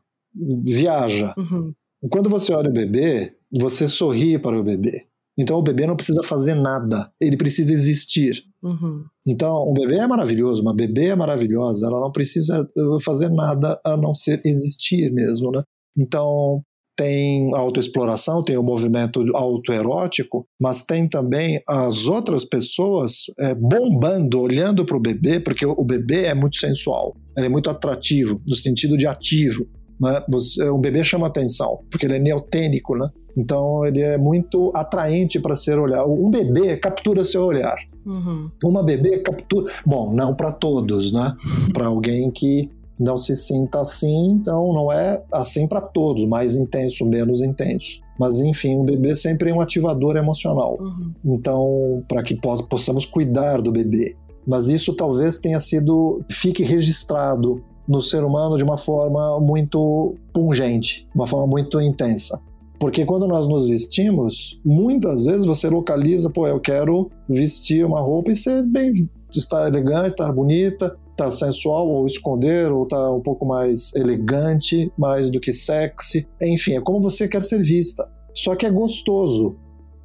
viaja. Uhum. Quando você olha o bebê, você sorri para o bebê. Então o bebê não precisa fazer nada, ele precisa existir. Uhum. Então um bebê é maravilhoso, uma bebê é maravilhosa, ela não precisa fazer nada a não ser existir mesmo, né? Então tem a autoexploração, tem o movimento autoerótico, mas tem também as outras pessoas é, bombando, olhando para o bebê, porque o bebê é muito sensual, ele é muito atrativo, no sentido de ativo. Né? Você, um bebê chama atenção, porque ele é neotênico, né? Então ele é muito atraente para ser olhado. Um bebê captura seu olhar. Uhum. Uma bebê captura. Bom, não para todos, né? para alguém que não se sinta assim, então não é assim para todos, mais intenso, menos intenso. Mas enfim, um bebê sempre é um ativador emocional. Uhum. Então, para que possamos cuidar do bebê. Mas isso talvez tenha sido, fique registrado no ser humano de uma forma muito pungente, uma forma muito intensa. Porque quando nós nos vestimos, muitas vezes você localiza, pô, eu quero vestir uma roupa e ser bem, estar elegante, estar bonita, estar sensual, ou esconder, ou estar um pouco mais elegante, mais do que sexy. Enfim, é como você quer ser vista. Só que é gostoso.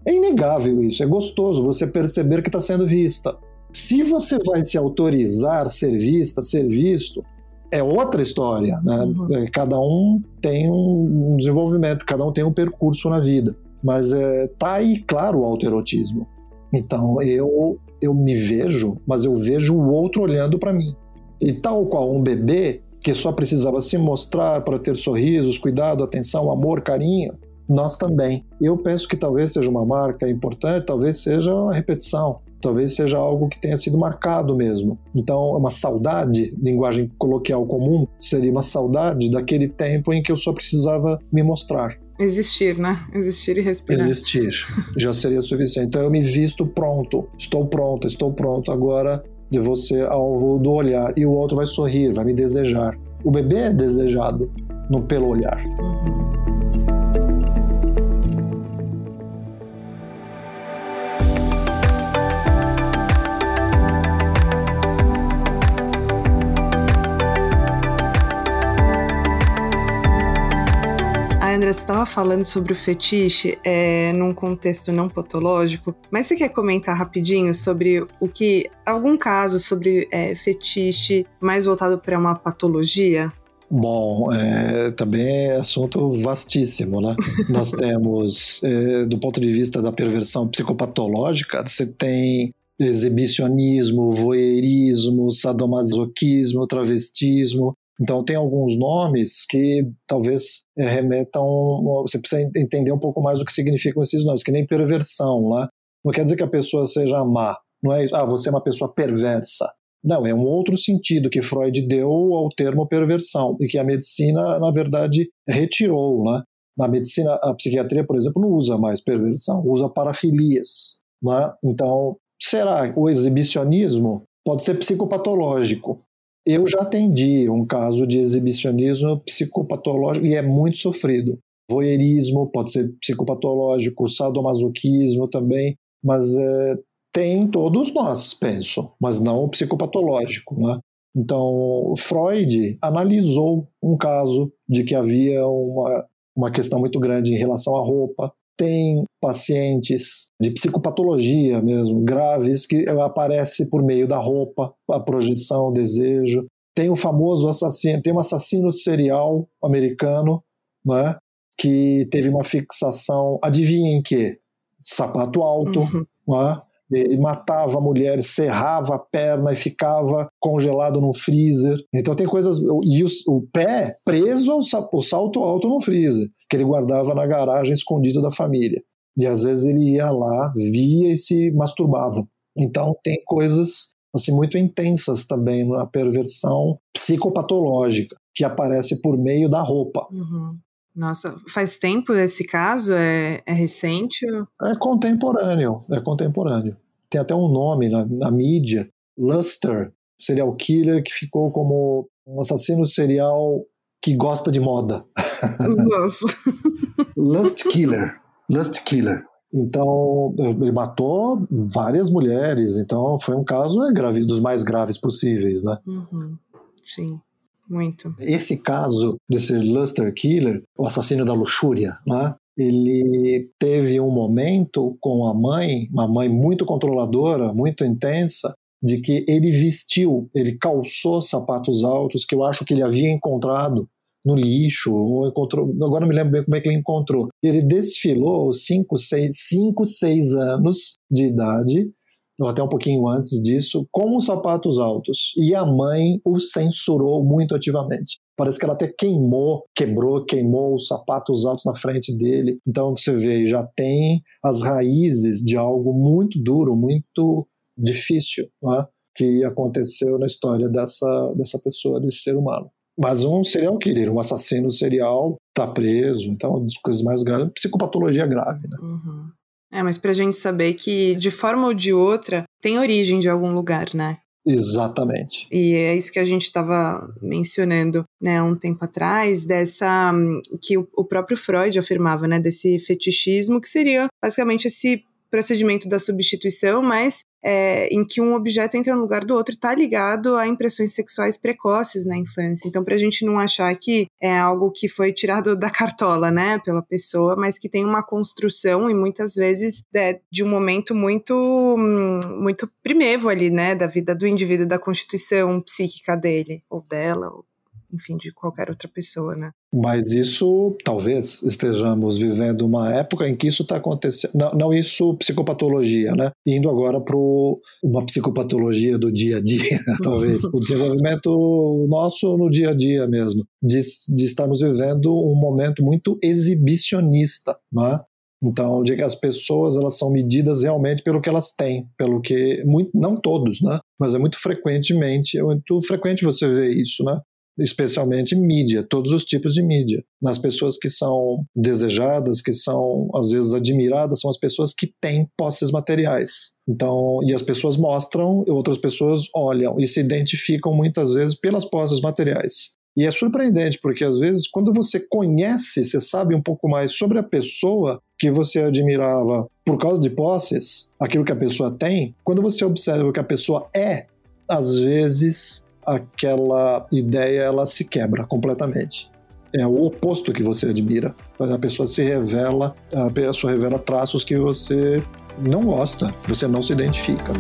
É inegável isso, é gostoso você perceber que está sendo vista. Se você vai se autorizar ser vista, ser visto, é outra história, né? Uhum. É, cada um tem um desenvolvimento, cada um tem um percurso na vida. Mas é, tá aí, claro, o autoerotismo. Então eu, eu me vejo, mas eu vejo o outro olhando para mim. E tal qual um bebê que só precisava se mostrar para ter sorrisos, cuidado, atenção, amor, carinho, nós também. Eu penso que talvez seja uma marca importante, talvez seja uma repetição talvez seja algo que tenha sido marcado mesmo. Então, é uma saudade, linguagem coloquial comum, seria uma saudade daquele tempo em que eu só precisava me mostrar. Existir, né? Existir e respirar. Existir. Já seria suficiente. Então eu me visto pronto. Estou pronto, estou pronto. Agora vou ser alvo do olhar. E o outro vai sorrir, vai me desejar. O bebê é desejado no, pelo olhar. Uhum. Estava falando sobre o fetiche é, num contexto não patológico, mas você quer comentar rapidinho sobre o que. algum caso sobre é, fetiche mais voltado para uma patologia? Bom, é, também é assunto vastíssimo, né? Nós temos, é, do ponto de vista da perversão psicopatológica, você tem exibicionismo, voyeurismo, sadomasoquismo, travestismo, Então, tem alguns nomes que talvez é, remetam. Você precisa entender um pouco mais o que significam esses nomes, que nem perversão, né? Não quer dizer que a pessoa seja má. Não é isso, ah, você é uma pessoa perversa. Não, é um outro sentido que Freud deu ao termo perversão e que a medicina, na verdade, retirou. Né? Na medicina, a psiquiatria, por exemplo, não usa mais perversão, usa parafilias. Né? Então, será o exibicionismo pode ser psicopatológico? Eu já atendi um caso de exibicionismo psicopatológico e é muito sofrido. Voyeurismo pode ser psicopatológico, sadomasoquismo também, mas é, tem todos nós, penso, mas não o psicopatológico. Né? Então, Freud analisou um caso de que havia uma, uma questão muito grande em relação à roupa. Tem pacientes de psicopatologia mesmo, graves, que aparece por meio da roupa, a projeção, o desejo. Tem o famoso assassino, tem um assassino serial americano, né, que teve uma fixação, adivinhem que? Sapato alto, uhum. né, ele matava a mulher, serrava a perna e ficava congelado no freezer. Então tem coisas. E o, o pé preso ao o salto alto no freezer, que ele guardava na garagem escondido da família. E às vezes ele ia lá, via e se masturbava. Então tem coisas assim muito intensas também na perversão psicopatológica que aparece por meio da roupa. Uhum. Nossa, faz tempo esse caso? É, é recente? É contemporâneo, é contemporâneo tem até um nome na, na mídia, Luster, serial killer que ficou como um assassino serial que gosta de moda. Nossa. Lust Killer. Lust Killer. Então, ele matou várias mulheres, então foi um caso é, grave, dos mais graves possíveis, né? Uhum. Sim, muito. Esse caso desse Luster Killer, o assassino da luxúria, né? ele teve um momento com a mãe, uma mãe muito controladora, muito intensa, de que ele vestiu, ele calçou sapatos altos que eu acho que ele havia encontrado no lixo, ou encontrou, agora não me lembro bem como é que ele encontrou. Ele desfilou 5, 6, 5, 6 anos de idade ou até um pouquinho antes disso, com os sapatos altos. E a mãe o censurou muito ativamente. Parece que ela até queimou, quebrou, queimou os sapatos altos na frente dele. Então você vê, já tem as raízes de algo muito duro, muito difícil, né? que aconteceu na história dessa, dessa pessoa, desse ser humano. Mas um serial killer, um assassino serial, está preso, então, as coisas mais graves, psicopatologia grave, né? Uhum. É, mas pra gente saber que, de forma ou de outra, tem origem de algum lugar, né? Exatamente. E é isso que a gente estava mencionando, né, um tempo atrás, dessa que o, o próprio Freud afirmava, né, desse fetichismo que seria basicamente esse procedimento da substituição, mas é, em que um objeto entra no lugar do outro está ligado a impressões sexuais precoces na infância. Então, para a gente não achar que é algo que foi tirado da cartola, né, pela pessoa, mas que tem uma construção e muitas vezes é, de um momento muito, muito primevo ali, né, da vida do indivíduo, da constituição psíquica dele ou dela, ou enfim, de qualquer outra pessoa, né? Mas isso, talvez estejamos vivendo uma época em que isso está acontecendo. Não, não, isso psicopatologia, né? Indo agora para uma psicopatologia do dia a dia, talvez. o desenvolvimento nosso no dia a dia mesmo. De, de estarmos vivendo um momento muito exibicionista, né? Então, de que as pessoas elas são medidas realmente pelo que elas têm, pelo que muito, não todos, né? Mas é muito frequentemente, é muito frequente você ver isso, né? Especialmente mídia, todos os tipos de mídia. As pessoas que são desejadas, que são às vezes admiradas, são as pessoas que têm posses materiais. Então, e as pessoas mostram, outras pessoas olham e se identificam muitas vezes pelas posses materiais. E é surpreendente, porque às vezes, quando você conhece, você sabe um pouco mais sobre a pessoa que você admirava por causa de posses, aquilo que a pessoa tem, quando você observa o que a pessoa é, às vezes aquela ideia ela se quebra completamente. É o oposto que você admira. A pessoa se revela, a pessoa revela traços que você não gosta, você não se identifica.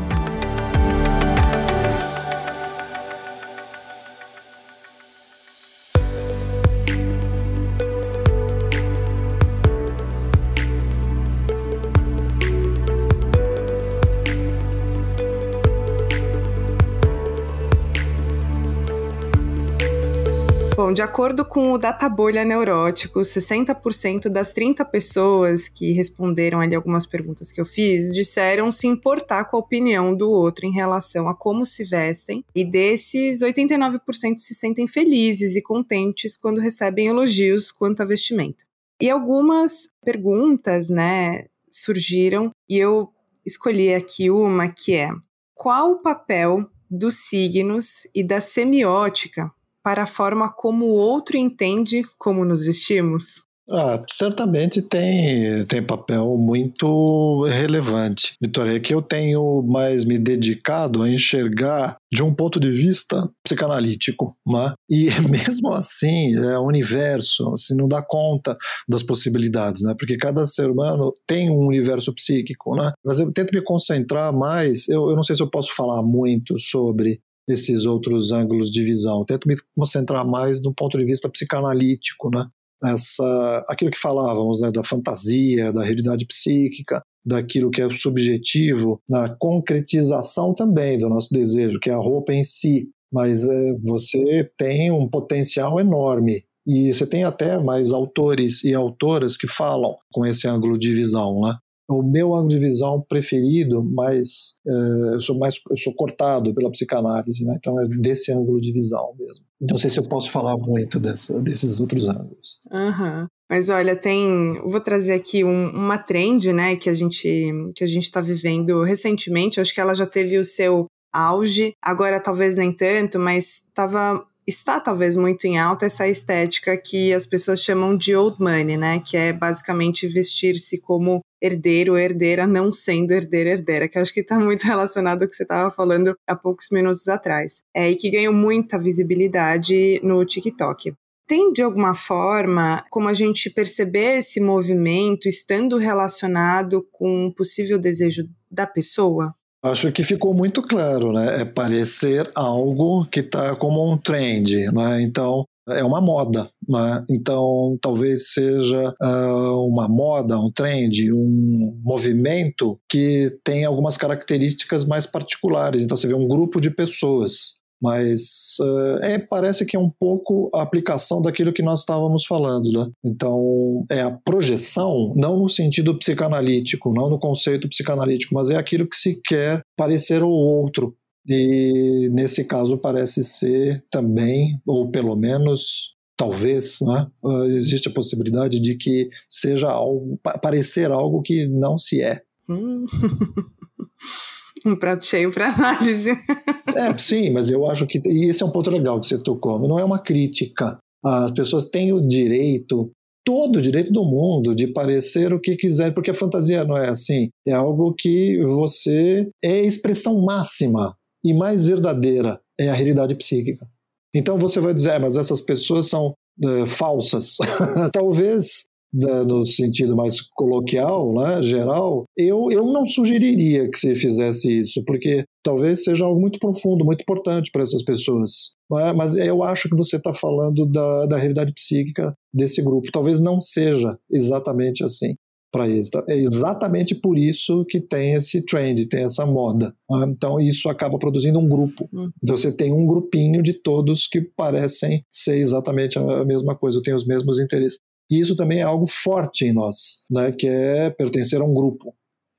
De acordo com o Databolha Neurótico, 60% das 30 pessoas que responderam ali algumas perguntas que eu fiz disseram se importar com a opinião do outro em relação a como se vestem, e desses, 89% se sentem felizes e contentes quando recebem elogios quanto à vestimenta. E algumas perguntas, né, surgiram e eu escolhi aqui uma que é: qual o papel dos signos e da semiótica para a forma como o outro entende como nos vestimos? Ah, certamente tem, tem papel muito relevante. Vitória, é que eu tenho mais me dedicado a enxergar de um ponto de vista psicanalítico, né? e mesmo assim, é o universo se não dá conta das possibilidades, né? porque cada ser humano tem um universo psíquico, né? mas eu tento me concentrar mais, eu, eu não sei se eu posso falar muito sobre esses outros ângulos de visão. Tento me concentrar mais no ponto de vista psicanalítico, né? Essa, aquilo que falávamos, né, da fantasia, da realidade psíquica, daquilo que é subjetivo, na concretização também do nosso desejo, que é a roupa em si. Mas é, você tem um potencial enorme e você tem até mais autores e autoras que falam com esse ângulo de visão, né? O meu ângulo de visão preferido, mas uh, eu sou mais eu sou cortado pela psicanálise, né? Então é desse ângulo de visão mesmo. Não sei se eu posso falar muito dessa, desses outros ângulos. Uhum. Mas olha, tem, vou trazer aqui um, uma trend, né, que a gente que a gente está vivendo recentemente. Acho que ela já teve o seu auge, agora talvez nem tanto, mas estava está talvez muito em alta essa estética que as pessoas chamam de old money, né? Que é basicamente vestir-se como herdeiro herdeira, não sendo herdeiro herdeira, que acho que está muito relacionado ao que você estava falando há poucos minutos atrás. É, e que ganhou muita visibilidade no TikTok. Tem de alguma forma como a gente perceber esse movimento estando relacionado com um possível desejo da pessoa? Acho que ficou muito claro, né? É parecer algo que está como um trend, né? Então, é uma moda, né? então talvez seja uh, uma moda, um trend, um movimento que tem algumas características mais particulares. Então você vê um grupo de pessoas mas uh, é, parece que é um pouco a aplicação daquilo que nós estávamos falando, né? Então, é a projeção, não no sentido psicanalítico, não no conceito psicanalítico, mas é aquilo que se quer parecer ao outro. E nesse caso parece ser também, ou pelo menos talvez, né, uh, existe a possibilidade de que seja algo, parecer algo que não se é. Um prato cheio para análise. é, sim, mas eu acho que e esse é um ponto legal que você tocou. Não é uma crítica. As pessoas têm o direito, todo o direito do mundo, de parecer o que quiser, porque a fantasia não é assim. É algo que você é a expressão máxima e mais verdadeira é a realidade psíquica. Então você vai dizer, ah, mas essas pessoas são uh, falsas. Talvez no sentido mais coloquial, né, geral, eu, eu não sugeriria que você fizesse isso, porque talvez seja algo muito profundo, muito importante para essas pessoas. É? Mas eu acho que você está falando da, da realidade psíquica desse grupo. Talvez não seja exatamente assim para eles. Tá? É exatamente por isso que tem esse trend, tem essa moda. Né? Então isso acaba produzindo um grupo. Hum. Então você tem um grupinho de todos que parecem ser exatamente a mesma coisa, têm os mesmos interesses. E isso também é algo forte em nós, né, que é pertencer a um grupo.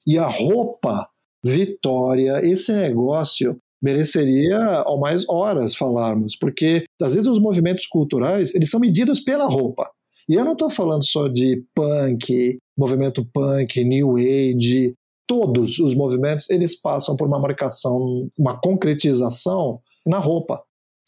E a roupa, Vitória, esse negócio mereceria ao mais horas falarmos, porque às vezes os movimentos culturais eles são medidos pela roupa. E eu não estou falando só de punk, movimento punk, new age, todos os movimentos eles passam por uma marcação, uma concretização na roupa.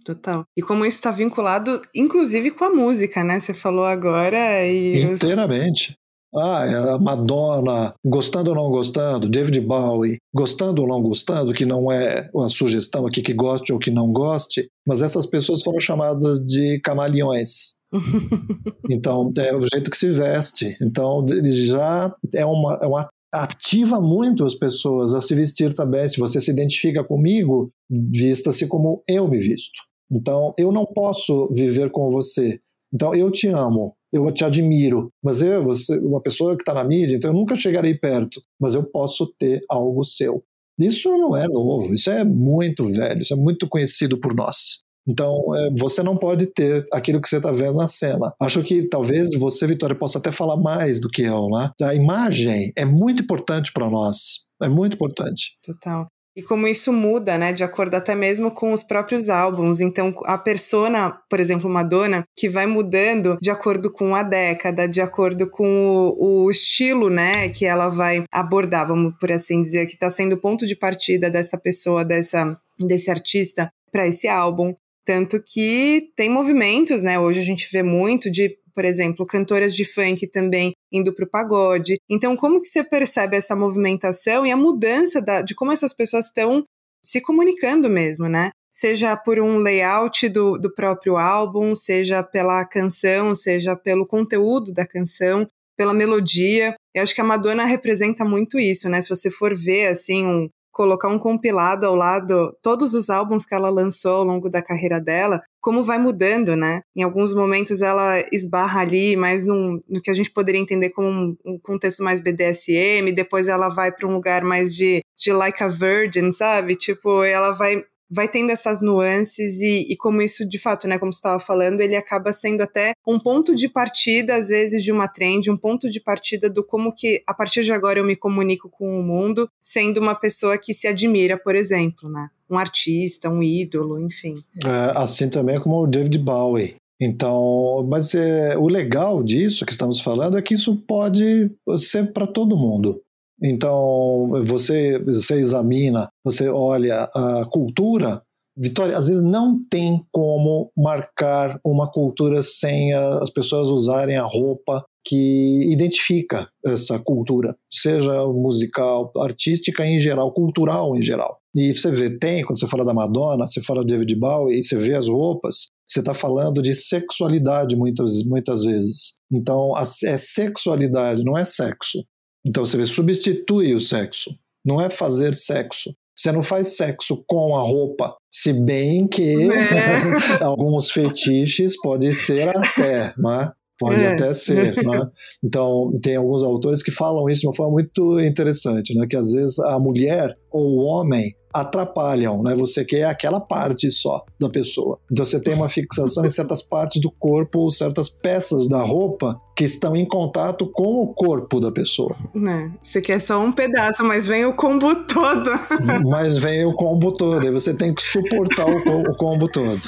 Total. E como isso está vinculado, inclusive, com a música, né? Você falou agora e. Inteiramente. Os... Ah, é a Madonna, gostando ou não gostando, David Bowie, gostando ou não gostando, que não é a sugestão aqui que goste ou que não goste, mas essas pessoas foram chamadas de camaleões. então, é o jeito que se veste. Então, já é uma, é uma ativa muito as pessoas a se vestir também. Se você se identifica comigo, vista-se como eu me visto. Então, eu não posso viver com você. Então, eu te amo, eu te admiro, mas eu, você, uma pessoa que está na mídia, então eu nunca chegarei perto, mas eu posso ter algo seu. Isso não é novo, isso é muito velho, isso é muito conhecido por nós. Então, é, você não pode ter aquilo que você está vendo na cena. Acho que talvez você, Vitória, possa até falar mais do que eu, né? A imagem é muito importante para nós. É muito importante. Total. E como isso muda, né, de acordo até mesmo com os próprios álbuns. Então, a persona, por exemplo, Madonna, que vai mudando de acordo com a década, de acordo com o, o estilo, né, que ela vai abordar, vamos por assim dizer, que está sendo o ponto de partida dessa pessoa, dessa, desse artista para esse álbum. Tanto que tem movimentos, né? Hoje a gente vê muito de, por exemplo, cantoras de funk também indo para o pagode. Então, como que você percebe essa movimentação e a mudança da, de como essas pessoas estão se comunicando mesmo, né? Seja por um layout do, do próprio álbum, seja pela canção, seja pelo conteúdo da canção, pela melodia. Eu acho que a Madonna representa muito isso, né? Se você for ver, assim, um, colocar um compilado ao lado, todos os álbuns que ela lançou ao longo da carreira dela, como vai mudando, né? Em alguns momentos ela esbarra ali, mais num, no que a gente poderia entender como um, um contexto mais BDSM, depois ela vai para um lugar mais de, de like a virgin, sabe? Tipo, ela vai vai tendo essas nuances e, e como isso de fato, né, como você estava falando, ele acaba sendo até um ponto de partida às vezes de uma trend, um ponto de partida do como que a partir de agora eu me comunico com o mundo, sendo uma pessoa que se admira, por exemplo, né? Um artista, um ídolo, enfim. É, assim também como o David Bowie. Então, mas é, o legal disso que estamos falando é que isso pode ser para todo mundo. Então, você, você examina, você olha a cultura. Vitória, às vezes não tem como marcar uma cultura sem as pessoas usarem a roupa que identifica essa cultura, seja musical, artística em geral, cultural em geral. E você vê, tem, quando você fala da Madonna, você fala de David Bowie, e você vê as roupas, você está falando de sexualidade muitas, muitas vezes. Então, é sexualidade, não é sexo. Então você vê, substitui o sexo. Não é fazer sexo. Você não faz sexo com a roupa. Se bem que é. alguns fetiches pode ser até, né? Pode é. até ser, né? Então, tem alguns autores que falam isso de uma forma muito interessante, né? Que às vezes a mulher ou o homem atrapalham, né? Você quer aquela parte só da pessoa. Então você tem uma fixação em certas partes do corpo ou certas peças da roupa que estão em contato com o corpo da pessoa. Né? Você quer só um pedaço, mas vem o combo todo. mas vem o combo todo, e você tem que suportar o, o combo todo.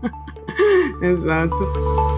Exato.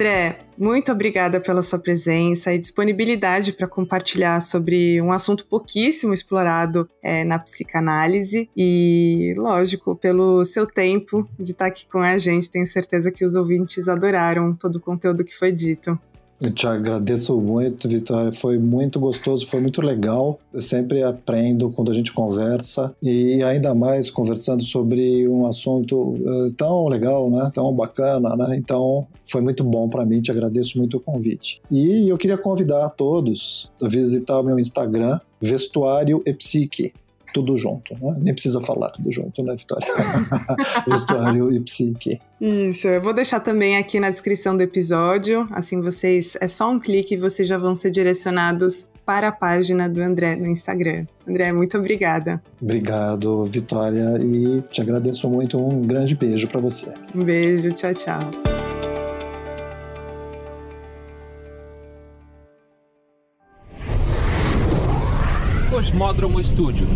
André, muito obrigada pela sua presença e disponibilidade para compartilhar sobre um assunto pouquíssimo explorado é, na psicanálise e, lógico, pelo seu tempo de estar aqui com a gente. Tenho certeza que os ouvintes adoraram todo o conteúdo que foi dito. Eu te agradeço muito, Vitória. Foi muito gostoso, foi muito legal. Eu sempre aprendo quando a gente conversa e ainda mais conversando sobre um assunto uh, tão legal, né? Tão bacana, né? Então, foi muito bom para mim. Te agradeço muito o convite. E eu queria convidar a todos a visitar o meu Instagram, Vestuário e Psique tudo junto. Né? Nem precisa falar tudo junto, né, Vitória? Vestuário e psique. Isso, eu vou deixar também aqui na descrição do episódio. Assim, vocês. É só um clique e vocês já vão ser direcionados para a página do André no Instagram. André, muito obrigada. Obrigado, Vitória, e te agradeço muito. Um grande beijo para você. Um beijo, tchau, tchau. Cosmódromo Estúdio.